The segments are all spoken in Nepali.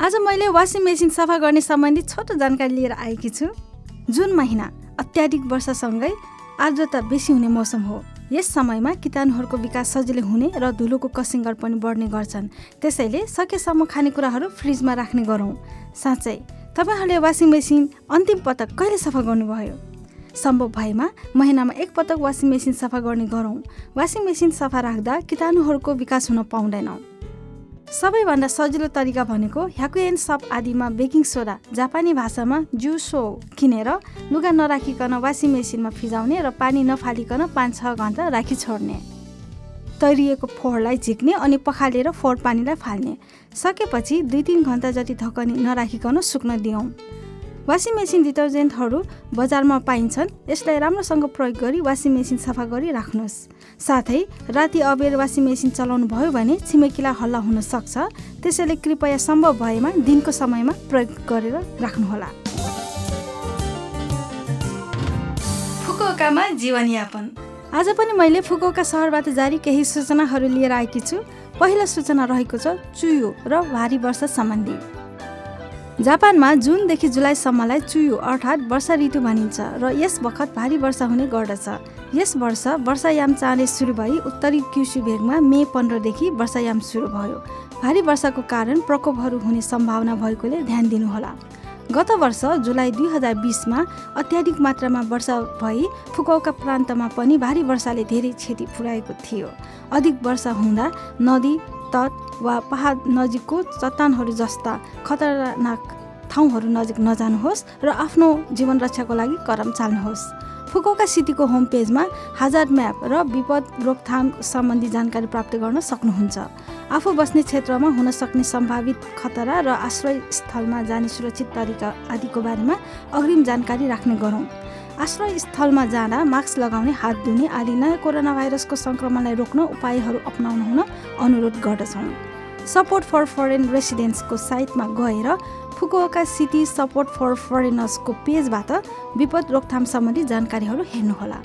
आज मैले वासिङ मेसिन सफा गर्ने सम्बन्धी छोटो जानकारी लिएर आएकी छु। जुन महिना अत्याधिक वर्षासँगै आर्द्रता बेसी हुने मौसम हो यस समयमा किटाणुहरूको विकास सजिलै हुने र धुलोको कसिङ्गर पनि बढ्ने गर्छन्। त्यसैले सकेसम्म खानेकुराहरू फ्रिजमा राख्ने गरौँ। साँच्चै तपाईँहरूले वासिङ मेसिन अन्तिम पटक कहिले सफा गर्नुभयो? सम्भव भएमा महिनामा एक पटक वासिङ मेसिन सफा गर्ने गरौँ। वासिङ मेसिन सफा राख्दा किटाणुहरूको विकास हुन पाउँदैनौँ। सबैभन्दा सजिलो तरिका भनेको ह्याकुएन सप आदिमा बेकिङ सोडा जापानी भाषामा जुसो किनेर लुगा नराखिकन वासिङ मेसिनमा फिजाउने र पानी नफालिकन पाँच छ घन्टा राखी छोड्ने। तैरिएको फोहोरलाई झिक्ने अनि पखालेर फोहोर पानीलाई फाल्ने। सकेपछि दुई तिन घन्टा जति ढकनी नराखिकन सुक्न दियौँ वासिङ मेसिन डिटर्जेन्टहरू बजारमा पाइन्छन्। यसलाई राम्रोसँग प्रयोग गरी वासिङ मेसिन सफा गरी राख्नुहोस्। साथै राति अबेर वासिङ मेसिन चलाउनु भयो भने छिमेकीलाई हल्ला हुन सक्छ। त्यसैले कृपया सम्भव भएमा दिनको समयमा प्रयोग गरेर राख्नुहोला। फुकुओकामा जीवनयापन। आज पनि मैले फुकुओका सहरबाट जारी केही सूचनाहरू लिएर आएकी छु। पहिलो सूचना रहेको छ चुयो र भारी वर्षा सम्बन्धी। जापानमा जुनदेखि जुलाईसम्मलाई चुयो अर्थात् वर्षा ऋतु भनिन्छ र यस बखत भारी वर्षा हुने गर्दछ। यस वर्ष वर्षायाम चाँडै सुरु भई उत्तरी क्युसु भेगमा मे पन्ध्रदेखि वर्षायाम सुरु भयो। भारी वर्षाको कारण प्रकोपहरू हुने सम्भावना भएकोले ध्यान दिनुहोला। गत वर्ष जुलाई दुई हजार बिसमा अत्याधिक मात्रामा वर्षा भई फुकौका प्रान्तमा पनि भारी वर्षाले धेरै क्षति पुर्याएको थियो। अधिक वर्षा हुँदा नदी तट वा पहाड नजिकको चट्टानहरू जस्ता खतरनाक ठाउँहरू नजिक नजानुहोस् र आफ्नो जीवन रक्षाको लागि कदम चाल्नुहोस्। फुकौका सिटीको होम पेजमा हाजार म्याप र विपद रोकथाम सम्बन्धी जानकारी प्राप्त गर्न सक्नुहुन्छ। आफू बस्ने क्षेत्रमा हुन सक्ने सम्भावित खतरा र आश्रय स्थलमा जाने सुरक्षित तरिका आदिको बारेमा अग्रिम जानकारी राख्ने गरौँ। आश्रय स्थलमा जाँदा मास्क लगाउने हात धुने आदि नयाँ कोरोना भाइरसको सङ्क्रमणलाई रोक्न उपायहरू अप्नाउन हुन अनुरोध गर्दछौँ। सपोर्ट फर फरेन रेसिडेन्ट्सको साइटमा गएर फुकुओका सिटी सपोर्ट फर फरेनर्सको पेजबाट विपद रोकथाम सम्बन्धी जानकारीहरू हेर्नुहोला।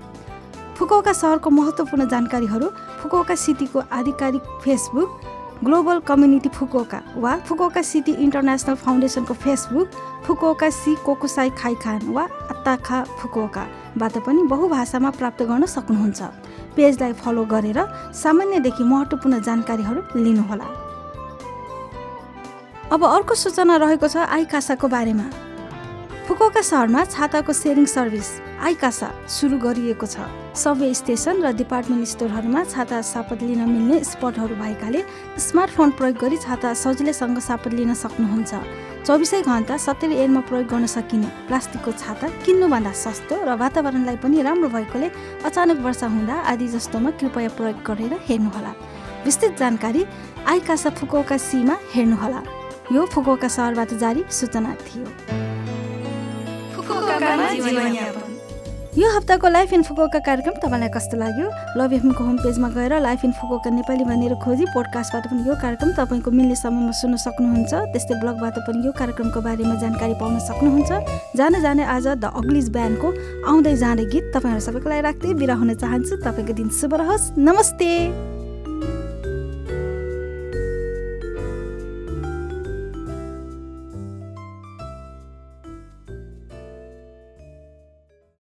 फुकुओका सहरको महत्त्वपूर्ण जानकारीहरू फुकुओका सिटीको आधिकारिक फेसबुक ग्लोबल कम्युनिटी फुकुओका वा फुकुओका सिटी इन्टरनेसनल फाउन्डेसनको Facebook Fukuoka shi Kokusai Kaikan वा अत्ताखा फुकुओकाबाट पनि बहुभाषामा प्राप्त गर्न सक्नुहुन्छ। पेजलाई फलो गरेर सामान्यदेखि महत्त्वपूर्ण जानकारीहरू लिनुहोला। अब अर्को सूचना रहेको छ आइकासाको बारेमा। फुकोका सहरमा छाताको सेयरिङ सर्भिस आइकासा सुरु गरिएको छ। सबवे स्टेसन र डिपार्टमेन्ट स्टोरहरूमा छाता सापत लिन मिल्ने स्पटहरू भएकाले स्मार्टफोन प्रयोग गरी छाता सजिलैसँग सापत लिन सक्नुहुन्छ। चौबिसै घन्टा सत्तरी एनमा प्रयोग गर्न सकिने प्लास्टिकको छाता किन्नुभन्दा सस्तो र वातावरणलाई पनि राम्रो भएकोले अचानक वर्षा हुँदा आदि जस्तोमा कृपया प्रयोग गरेर हेर्नुहोला। विस्तृत जानकारी आइकासा फुकोका सीमा हेर्नुहोला। यो फुकुओका सहरबाट जारी सूचना थियो। यो हप्ताको लाइफ इन फुकुओका कार्यक्रम तपाईँलाई कस्तो लाग्यो? लभ एफएमको होम पेजमा गएर लाइफ इन फुकुओका नेपाली भनेर खोजी पोडकास्टबाट पनि यो कार्यक्रम तपाईँको मिल्ने समयमा सुन्न सक्नुहुन्छ। त्यस्तै ब्लगबाट पनि यो कार्यक्रमको बारेमा जानकारी पाउन सक्नुहुन्छ। जान जाने आज द अग्लिज ब्यान्डको आउँदै जाँदै गीत तपाईँहरू सबैको लागि राख्दै बिरा हुन चाहन्छु। तपाईँको दिन शुभ रहोस्। नमस्ते!